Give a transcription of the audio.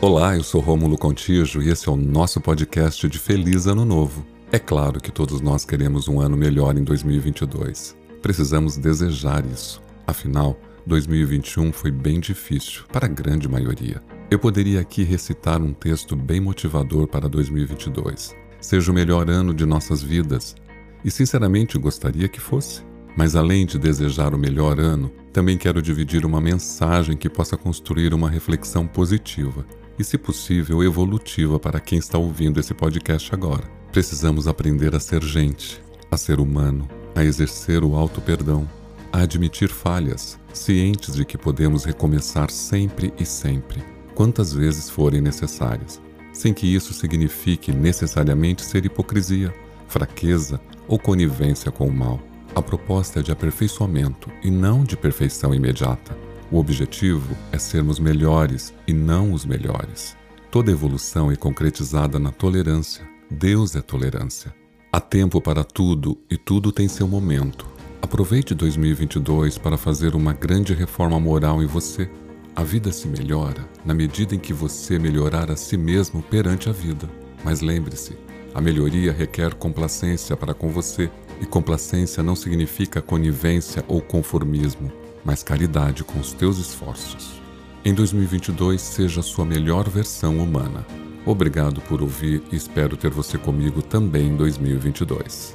Olá, eu sou Rômulo Contijo e esse é o nosso podcast de Feliz Ano Novo. É claro que todos nós queremos um ano melhor em 2022. Precisamos desejar isso. Afinal, 2021 foi bem difícil para a grande maioria. Eu poderia aqui recitar um texto bem motivador para 2022. Seja o melhor ano de nossas vidas. E sinceramente gostaria que fosse. Mas além de desejar o melhor ano, também quero dividir uma mensagem que possa construir uma reflexão positiva e, se possível, evolutiva para quem está ouvindo esse podcast agora. Precisamos aprender a ser gente, a ser humano, a exercer o auto-perdão, a admitir falhas, cientes de que podemos recomeçar sempre e sempre, quantas vezes forem necessárias, sem que isso signifique necessariamente ser hipocrisia, fraqueza ou conivência com o mal. A proposta é de aperfeiçoamento e não de perfeição imediata. O objetivo é sermos melhores e não os melhores. Toda evolução é concretizada na tolerância. Deus é tolerância. Há tempo para tudo e tudo tem seu momento. Aproveite 2022 para fazer uma grande reforma moral em você. A vida se melhora na medida em que você melhorar a si mesmo perante a vida. Mas lembre-se, a melhoria requer complacência para com você, e complacência não significa conivência ou conformismo mas caridade com os teus esforços. Em 2022, seja a sua melhor versão humana. Obrigado por ouvir e espero ter você comigo também em 2022.